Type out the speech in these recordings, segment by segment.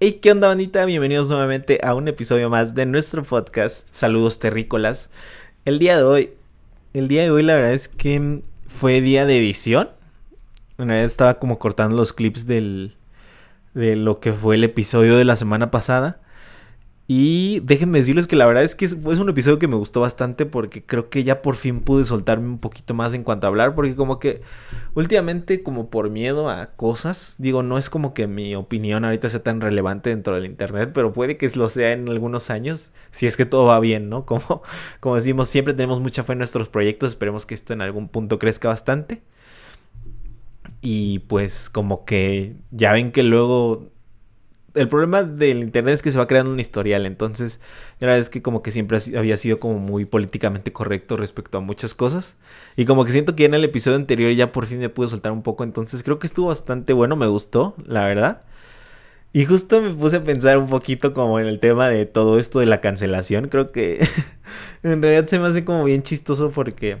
Hey, ¿qué onda, bandita? Bienvenidos nuevamente a un episodio más de nuestro podcast. Saludos terrícolas. El día de hoy, el día de hoy, la verdad es que fue día de edición. Una vez estaba como cortando los clips del, de lo que fue el episodio de la semana pasada. Y déjenme decirles que la verdad es que es, un episodio que me gustó bastante porque creo que ya por fin pude soltarme un poquito más en cuanto a hablar porque como que últimamente como por miedo a cosas, digo, no es como que mi opinión ahorita sea tan relevante dentro del internet, pero puede que lo sea en algunos años, si es que todo va bien, ¿no? Como, como decimos, siempre tenemos mucha fe en nuestros proyectos, esperemos que esto en algún punto crezca bastante. Y pues como que ya ven que luego el problema del internet es que se va creando un historial, entonces la verdad es que como que siempre había sido como muy políticamente correcto respecto a muchas cosas y como que siento que en el episodio anterior ya por fin me pude soltar un poco, entonces creo que estuvo bastante bueno, me gustó, la verdad. Y justo me puse a pensar un poquito como en el tema de todo esto de la cancelación, creo que en realidad se me hace como bien chistoso porque,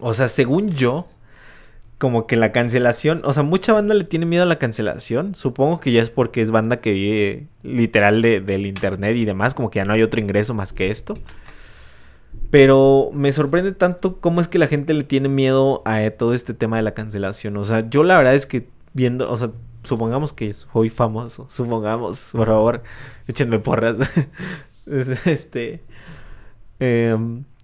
o sea, según yo, como que la cancelación, o sea, mucha banda le tiene miedo a la cancelación. Supongo que ya es porque es banda que vive literal del internet y demás, como que ya no hay otro ingreso más que esto. Pero me sorprende tanto cómo es que la gente le tiene miedo a todo este tema de la cancelación. O sea, yo la verdad es que viendo, o sea, supongamos que soy famoso, supongamos, por favor, échenme porras. este. Eh,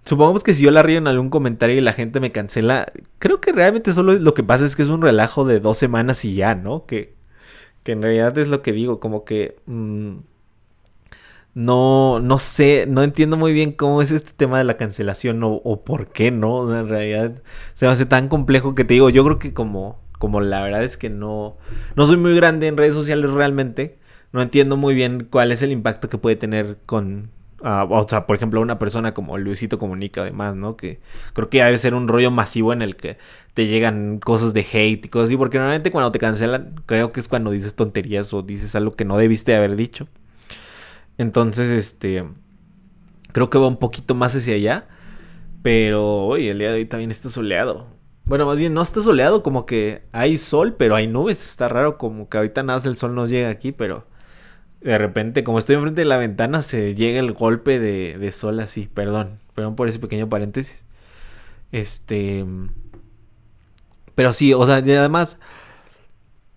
Supongamos que si yo la río en algún comentario y la gente me cancela, creo que realmente solo lo que pasa es que es un relajo de dos semanas y ya, ¿no? Que, que en realidad es lo que digo, como que mm, no, no sé, no entiendo muy bien cómo es este tema de la cancelación o, por qué, ¿no? En realidad se me hace tan complejo que te digo, yo creo que como, como la verdad es que no, no soy muy grande en redes sociales realmente, no entiendo muy bien cuál es el impacto que puede tener con o sea, por ejemplo, una persona como Luisito Comunica, además, ¿no? Que creo que debe ser un rollo masivo en el que te llegan cosas de hate y cosas así, porque normalmente cuando te cancelan, creo que es cuando dices tonterías o dices algo que no debiste haber dicho. Entonces, este. Creo que va un poquito más hacia allá. Pero hoy, el día de hoy también está soleado. Bueno, más bien no está soleado, como que hay sol, pero hay nubes. Está raro, como que ahorita nada el sol nos llega aquí, pero de repente, como estoy enfrente de la ventana, se llega el golpe de, de sol así. Perdón, perdón por ese pequeño paréntesis. Este. Pero sí, o sea, además.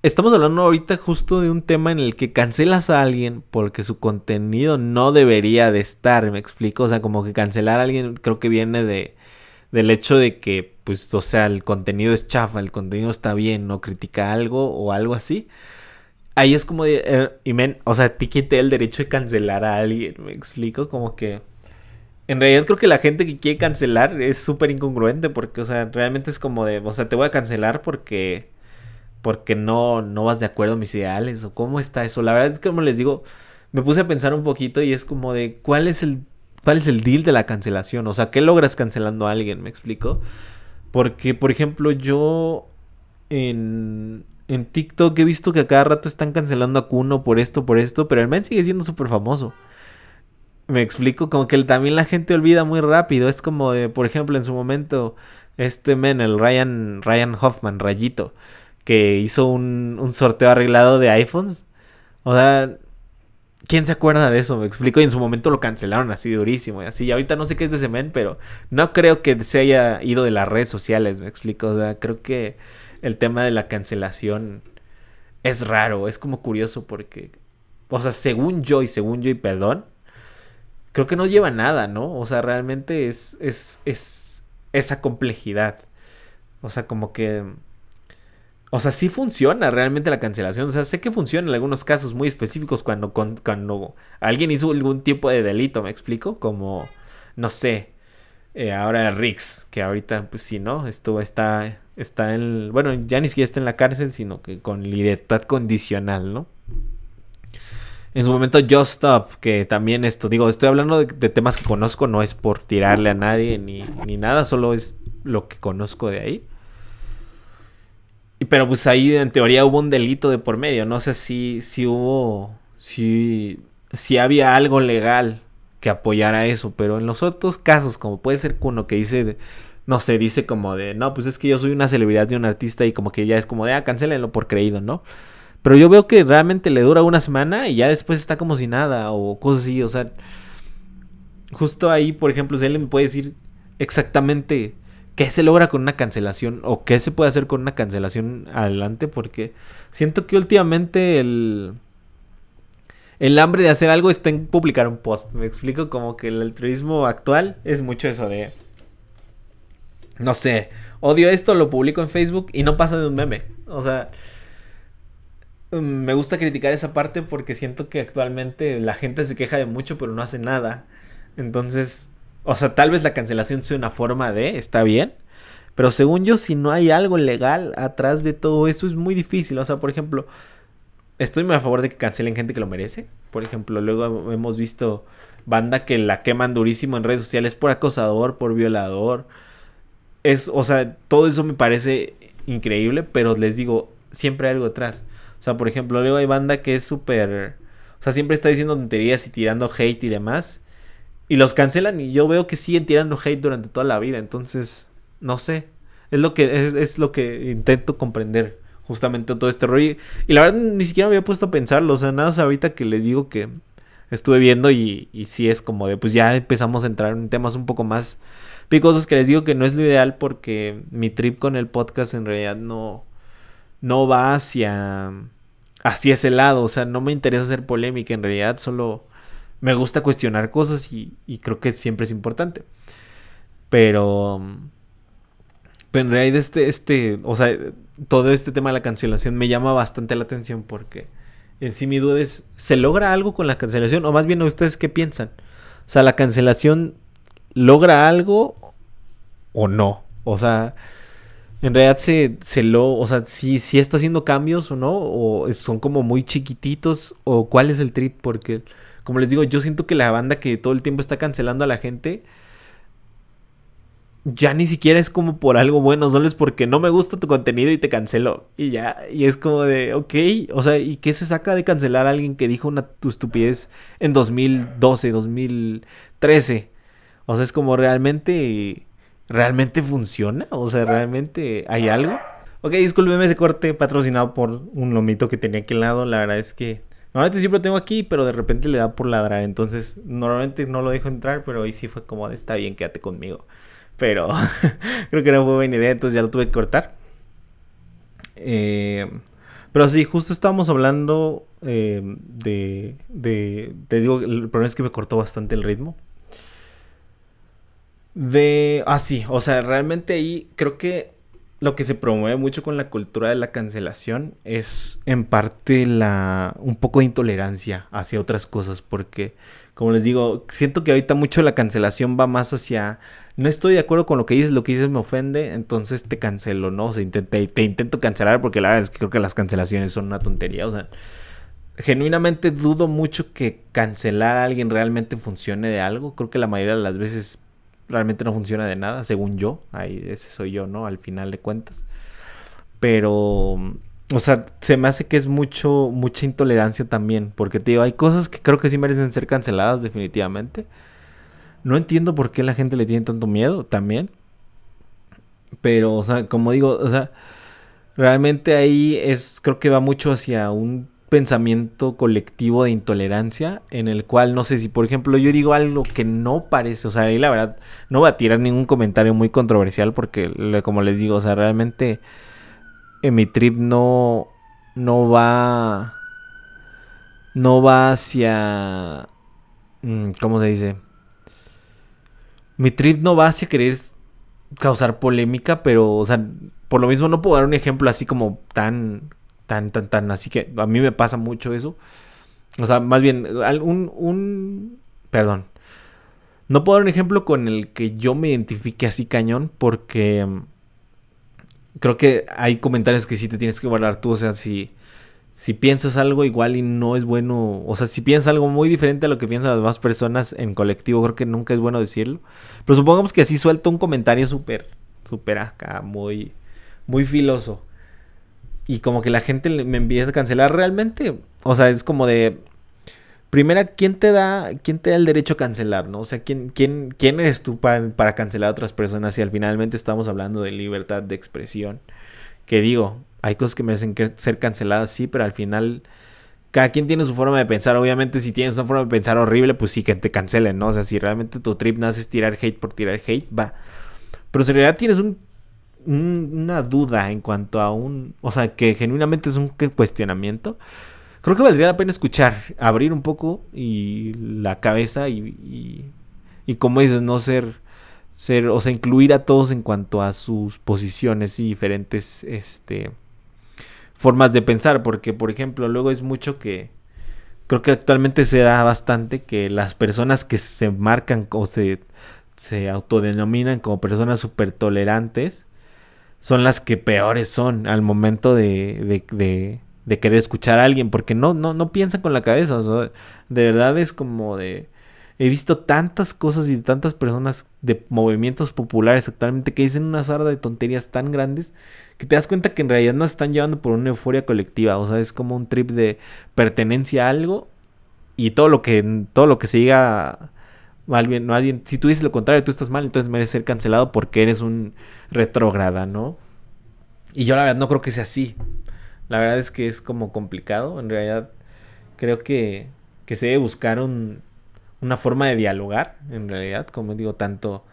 Estamos hablando ahorita justo de un tema en el que cancelas a alguien porque su contenido no debería de estar, me explico, o sea, como que cancelar a alguien creo que viene de del hecho de que pues o sea, el contenido es chafa, el contenido está bien, no critica algo o algo así ahí es como de, eh, y men, o sea, te quité el derecho de cancelar a alguien, me explico, como que en realidad creo que la gente que quiere cancelar es súper incongruente porque, o sea, realmente es como de, o sea, te voy a cancelar porque porque no no vas de acuerdo a mis ideales o cómo está eso. La verdad es que como les digo, me puse a pensar un poquito y es como de cuál es el cuál es el deal de la cancelación, o sea, ¿qué logras cancelando a alguien? ¿Me explico? Porque por ejemplo, yo en en TikTok he visto que a cada rato están cancelando a Kuno por esto, por esto, pero el men sigue siendo súper famoso. Me explico, como que también la gente olvida muy rápido. Es como de, por ejemplo, en su momento, este men, el Ryan, Ryan Hoffman, Rayito, que hizo un, un sorteo arreglado de iPhones. O sea, ¿quién se acuerda de eso? Me explico, y en su momento lo cancelaron así durísimo y así. Y ahorita no sé qué es de ese men, pero no creo que se haya ido de las redes sociales, me explico. O sea, creo que el tema de la cancelación es raro, es como curioso porque, o sea, según yo y según yo y perdón, creo que no lleva nada, ¿no? O sea, realmente es, es, es esa complejidad. O sea, como que... O sea, sí funciona realmente la cancelación. O sea, sé que funciona en algunos casos muy específicos cuando, cuando alguien hizo algún tipo de delito, ¿me explico? Como, no sé, eh, ahora Rix, que ahorita, pues sí, ¿no? Esto está está en, bueno, ya ni siquiera está en la cárcel, sino que con libertad condicional, ¿no? En su momento Just Stop, que también esto, digo, estoy hablando de, temas que conozco, no es por tirarle a nadie ni, ni, nada, solo es lo que conozco de ahí. Pero pues ahí en teoría hubo un delito de por medio, no sé si, si hubo, si, si había algo legal que apoyara eso, pero en los otros casos, como puede ser Kuno que dice no sé, dice como de, no, pues es que yo soy una celebridad de un artista y como que ya es como de, ah, cancelenlo por creído, ¿no? Pero yo veo que realmente le dura una semana y ya después está como si nada o cosas así. O sea, justo ahí, por ejemplo, si él me puede decir exactamente qué se logra con una cancelación o qué se puede hacer con una cancelación adelante, porque siento que últimamente el, el hambre de hacer algo está en publicar un post. Me explico como que el altruismo actual es mucho eso de, no sé, odio esto, lo publico en Facebook y no pasa de un meme. O sea, mm, me gusta criticar esa parte porque siento que actualmente la gente se queja de mucho pero no hace nada. Entonces, o sea, tal vez la cancelación sea una forma de, está bien. Pero según yo, si no hay algo legal atrás de todo eso, es muy difícil. O sea, por ejemplo, estoy muy a favor de que cancelen gente que lo merece. Por ejemplo, luego hemos visto banda que la queman durísimo en redes sociales por acosador, por violador. Es, o sea, todo eso me parece increíble, pero les digo, siempre hay algo atrás. O sea, por ejemplo, luego hay banda que es súper... O sea, siempre está diciendo tonterías y tirando hate y demás. Y los cancelan y yo veo que siguen tirando hate durante toda la vida. Entonces, no sé. Es lo que, es, lo que intento comprender justamente todo este rollo. Y, la verdad ni siquiera me había puesto a pensarlo. O sea, nada más ahorita que les digo que estuve viendo y, y sí es como de, pues ya empezamos a entrar en temas un poco más picosos que les digo que no es lo ideal porque mi trip con el podcast en realidad no, no va hacia, hacia ese lado. O sea, no me interesa hacer polémica. En realidad solo me gusta cuestionar cosas y, creo que siempre es importante. Pero, pero en realidad este, este, o sea, todo este tema de la cancelación me llama bastante la atención porque en sí mi duda es, ¿se logra algo con la cancelación? O más bien, ¿ustedes qué piensan? O sea, ¿la cancelación logra algo o no? O sea, en realidad se, se lo, o sea, si, si está haciendo cambios o no, o son como muy chiquititos, o cuál es el trip, porque como les digo, yo siento que la banda que todo el tiempo está cancelando a la gente ya ni siquiera es como por algo bueno, solo es porque no me gusta tu contenido y te cancelo. Y ya, y es como de, ok, o sea, ¿y qué se saca de cancelar a alguien que dijo una tu estupidez en 2012, 2013? O sea, es como realmente, realmente funciona, o sea, realmente hay algo. Ok, discúlpeme ese corte patrocinado por un lomito que tenía aquí al lado, la verdad es que Normalmente siempre lo tengo aquí, pero de repente le da por ladrar. Entonces, normalmente no lo dejo entrar, pero hoy sí fue como, está bien, quédate conmigo. Pero creo que no fue buena idea, entonces ya lo tuve que cortar. Eh, pero sí, justo estábamos hablando eh, de, de... Te digo, el problema es que me cortó bastante el ritmo. De... Ah, sí, o sea, realmente ahí creo que lo que se promueve mucho con la cultura de la cancelación es en parte la un poco de intolerancia hacia otras cosas porque como les digo siento que ahorita mucho la cancelación va más hacia no estoy de acuerdo con lo que dices lo que dices me ofende entonces te cancelo no o sea te, te intento cancelar porque la verdad es que creo que las cancelaciones son una tontería o sea genuinamente dudo mucho que cancelar a alguien realmente funcione de algo creo que la mayoría de las veces realmente no funciona de nada, según yo. Ahí ese soy yo, ¿no? Al final de cuentas. Pero, o sea, se me hace que es mucho, mucha intolerancia también. Porque te digo, hay cosas que creo que sí merecen ser canceladas definitivamente. No entiendo por qué la gente le tiene tanto miedo también. Pero, o sea, como digo, o sea, realmente ahí es, creo que va mucho hacia un pensamiento colectivo de intolerancia en el cual no sé si por ejemplo yo digo algo que no parece, o sea, ahí la verdad no voy a tirar ningún comentario muy controversial porque como les digo, o sea, realmente en mi trip no no va no va hacia mm, ¿cómo se dice? Mi trip no va hacia querer causar polémica, pero o sea, por lo mismo no puedo dar un ejemplo así como tan tan, tan, tan. Así que a mí me pasa mucho eso. O sea, más bien, un, un... Perdón. No puedo dar un ejemplo con el que yo me identifique así cañón porque mm, creo que hay comentarios que sí te tienes que guardar tú. O sea, si, si piensas algo igual y no es bueno, o sea, si piensas algo muy diferente a lo que piensan las demás personas en colectivo, creo que nunca es bueno decirlo. Pero supongamos que así suelto un comentario súper, súper acá, muy, muy filoso y como que la gente me empieza a cancelar realmente. O sea, es como de. Primera, ¿quién te da, quién te da el derecho a cancelar, no? O sea, ¿quién, quién, quién eres tú para, para cancelar a otras personas? Y al finalmente estamos hablando de libertad de expresión. Que digo, hay cosas que merecen ser canceladas, sí, pero al final cada quien tiene su forma de pensar. Obviamente, si tienes una forma de pensar horrible, pues sí que te cancelen, ¿no? O sea, si realmente tu trip nace es tirar hate por tirar hate, va. Pero si en realidad tienes un, una duda en cuanto a un. O sea, que genuinamente es un cuestionamiento. Creo que valdría la pena escuchar, abrir un poco y la cabeza y, y, y como dices, no ser ser, o sea, incluir a todos en cuanto a sus posiciones y diferentes este, formas de pensar, porque por ejemplo, luego es mucho que creo que actualmente se da bastante que las personas que se marcan o se, se autodenominan como personas súper tolerantes son las que peores son al momento de, de, de, de, querer escuchar a alguien, porque no, no, no piensan con la cabeza, o sea, de verdad es como de He visto tantas cosas y tantas personas de movimientos populares actualmente que dicen una sarda de tonterías tan grandes que te das cuenta que en realidad nos están llevando por una euforia colectiva. O sea, es como un trip de pertenencia a algo y todo lo que, todo lo que se diga si tú dices lo contrario, tú estás mal, entonces mereces ser cancelado porque eres un retrógrada, ¿no? Y yo la verdad no creo que sea así. La verdad es que es como complicado. En realidad creo que, que se debe buscar un, una forma de dialogar, en realidad, como digo, tanto,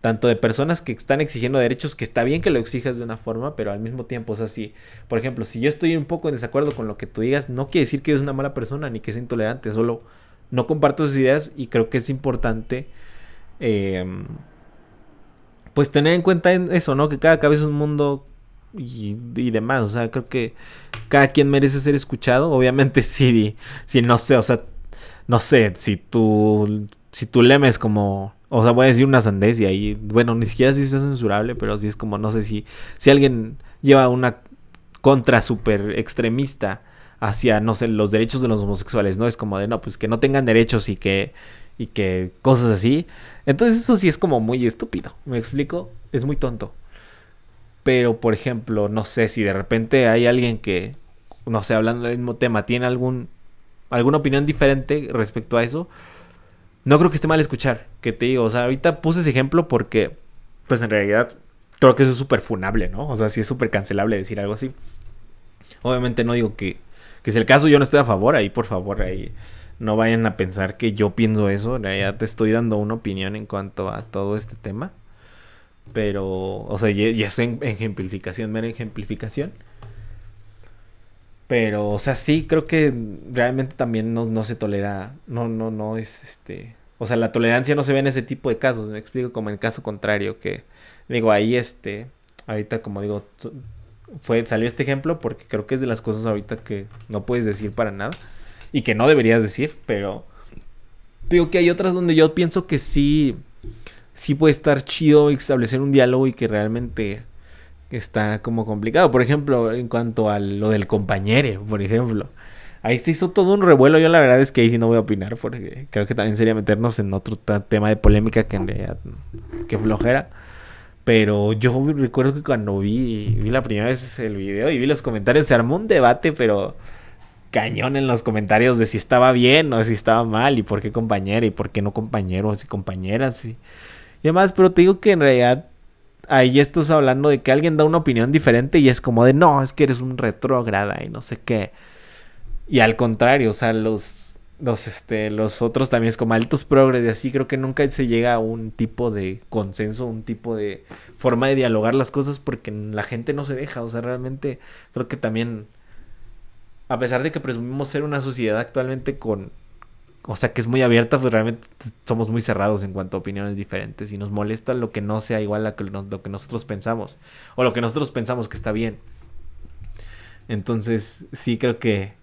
tanto de personas que están exigiendo derechos, que está bien que lo exijas de una forma, pero al mismo tiempo, o sea, si, por ejemplo, si yo estoy un poco en desacuerdo con lo que tú digas, no quiere decir que eres una mala persona ni que sea intolerante, solo no comparto sus ideas y creo que es importante, em, pues tener en cuenta eso, ¿no? Que cada cabeza es un mundo y, demás. O sea, creo que cada quien merece ser escuchado. Obviamente, si, si no sé, o sea, no sé, si tú, si tú lemes como, o sea, voy a decir una sandez y ahí, bueno, ni siquiera si es censurable, pero sí es como, no sé si, si alguien lleva una contra súper extremista hacia, no sé, los derechos de los homosexuales, ¿no? Es como de, no, pues que no tengan derechos y que, y que cosas así. Entonces eso sí es como muy estúpido, ¿me explico? Es muy tonto. Pero, por ejemplo, no sé si de repente hay alguien que, no sé, hablando del mismo tema, tiene algún alguna opinión diferente respecto a eso, no creo que esté mal escuchar. Que te digo, o sea, ahorita puse ese ejemplo porque, pues en realidad, creo que eso es súper funable, ¿no? O sea, sí es súper cancelable decir algo así. Obviamente no digo que, que si el caso yo no estoy a favor, ahí por favor, ahí no vayan a pensar que yo pienso eso. En realidad te estoy dando una opinión en cuanto a todo este tema. Pero, o sea, ya, es en ejemplificación, mera ejemplificación. Pero, o sea, sí, creo que realmente también no, se tolera, no, no, no es este... O sea, la tolerancia no se ve en ese tipo de casos, me explico, como en el caso contrario, que digo, ahí este, ahorita como digo, fue, salió este ejemplo porque creo que es de las cosas ahorita que no puedes decir para nada y que no deberías decir, pero digo que hay otras donde yo pienso que sí, sí puede estar chido establecer un diálogo y que realmente está como complicado. Por ejemplo, en cuanto a lo del compañero, por ejemplo. Ahí se hizo todo un revuelo. Yo la verdad es que ahí sí no voy a opinar porque creo que también sería meternos en otro tema de polémica que que flojera. Pero yo recuerdo que cuando vi, vi la primera vez el video y vi los comentarios, se armó un debate, pero cañón en los comentarios de si estaba bien o si estaba mal y por qué compañera y por qué no compañeros y compañeras y, y demás. Pero te digo que en realidad ahí estás hablando de que alguien da una opinión diferente y es como de, no, es que eres un retrógrada y no sé qué. Y al contrario, o sea, los, los, este, los otros también es como altos progres y así, creo que nunca se llega a un tipo de consenso, un tipo de forma de dialogar las cosas porque la gente no se deja, o sea, realmente creo que también, a pesar de que presumimos ser una sociedad actualmente con o sea, que es muy abierta, pues realmente somos muy cerrados en cuanto a opiniones diferentes y nos molesta lo que no sea igual a lo que nosotros pensamos o lo que nosotros pensamos que está bien. Entonces, sí creo que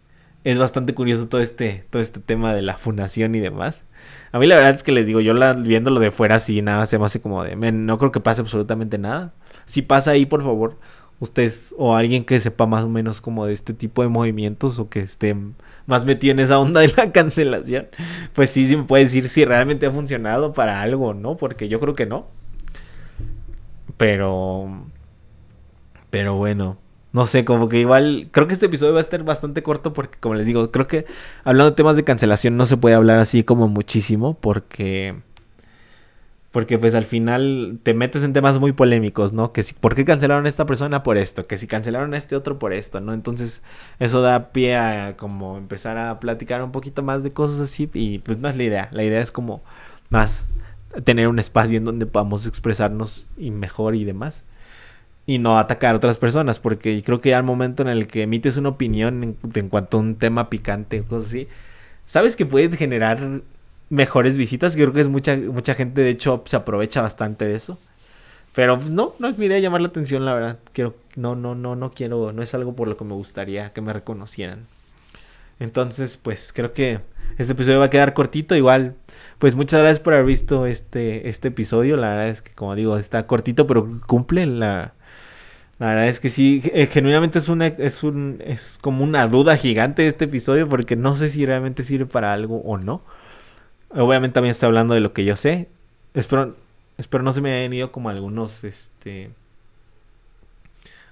es bastante curioso todo este todo este tema de la fundación y demás. A mí la verdad es que les digo, yo la, viéndolo de fuera así nada se me hace como de, no creo que pase absolutamente nada. Si pasa ahí, por favor, ustedes o alguien que sepa más o menos como de este tipo de movimientos o que esté más metido en esa onda de la cancelación, pues sí, sí me puede decir si realmente ha funcionado para algo, ¿no? Porque yo creo que no. Pero... Pero bueno, no sé, como que igual, creo que este episodio va a estar bastante corto porque, como les digo, creo que hablando de temas de cancelación no se puede hablar así como muchísimo porque Porque pues al final te metes en temas muy polémicos, ¿no? Que si, ¿por qué cancelaron a esta persona por esto? Que si cancelaron a este otro por esto, ¿no? Entonces eso da pie a como empezar a platicar un poquito más de cosas así y pues no es la idea. La idea es como más tener un espacio en donde podamos expresarnos y mejor y demás. Y no atacar a otras personas, porque creo que al momento en el que emites una opinión en, cuanto a un tema picante o cosas así, sabes que puede generar mejores visitas. Creo que es mucha, mucha gente, de hecho, se aprovecha bastante de eso. Pero no, no es mi idea llamar la atención, la verdad. Quiero, no, no, no, no quiero, no es algo por lo que me gustaría que me reconocieran. Entonces, pues creo que este episodio va a quedar cortito. Igual, pues muchas gracias por haber visto este, este episodio. La verdad es que, como digo, está cortito, pero cumple la. La verdad es que sí, eh, genuinamente es una, es un, es como una duda gigante este episodio porque no sé si realmente sirve para algo o no. Obviamente también estoy hablando de lo que yo sé. Espero, espero no se me hayan ido como algunos, este...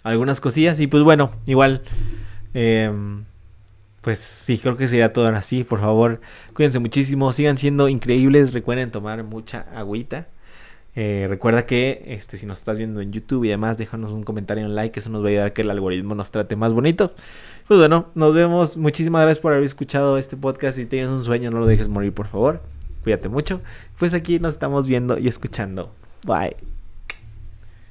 Algunas cosillas. Y pues bueno, igual... Em, pues sí, creo que sería todo así. Por favor, cuídense muchísimo. Sigan siendo increíbles. Recuerden tomar mucha agüita. Eh, recuerda que este, si nos estás viendo en YouTube y demás, déjanos un comentario, un like, eso nos va a ayudar a que el algoritmo nos trate más bonito. Pues bueno, nos vemos. Muchísimas gracias por haber escuchado este podcast. Si tienes un sueño, no lo dejes morir, por favor. Cuídate mucho. Pues aquí nos estamos viendo y escuchando. Bye.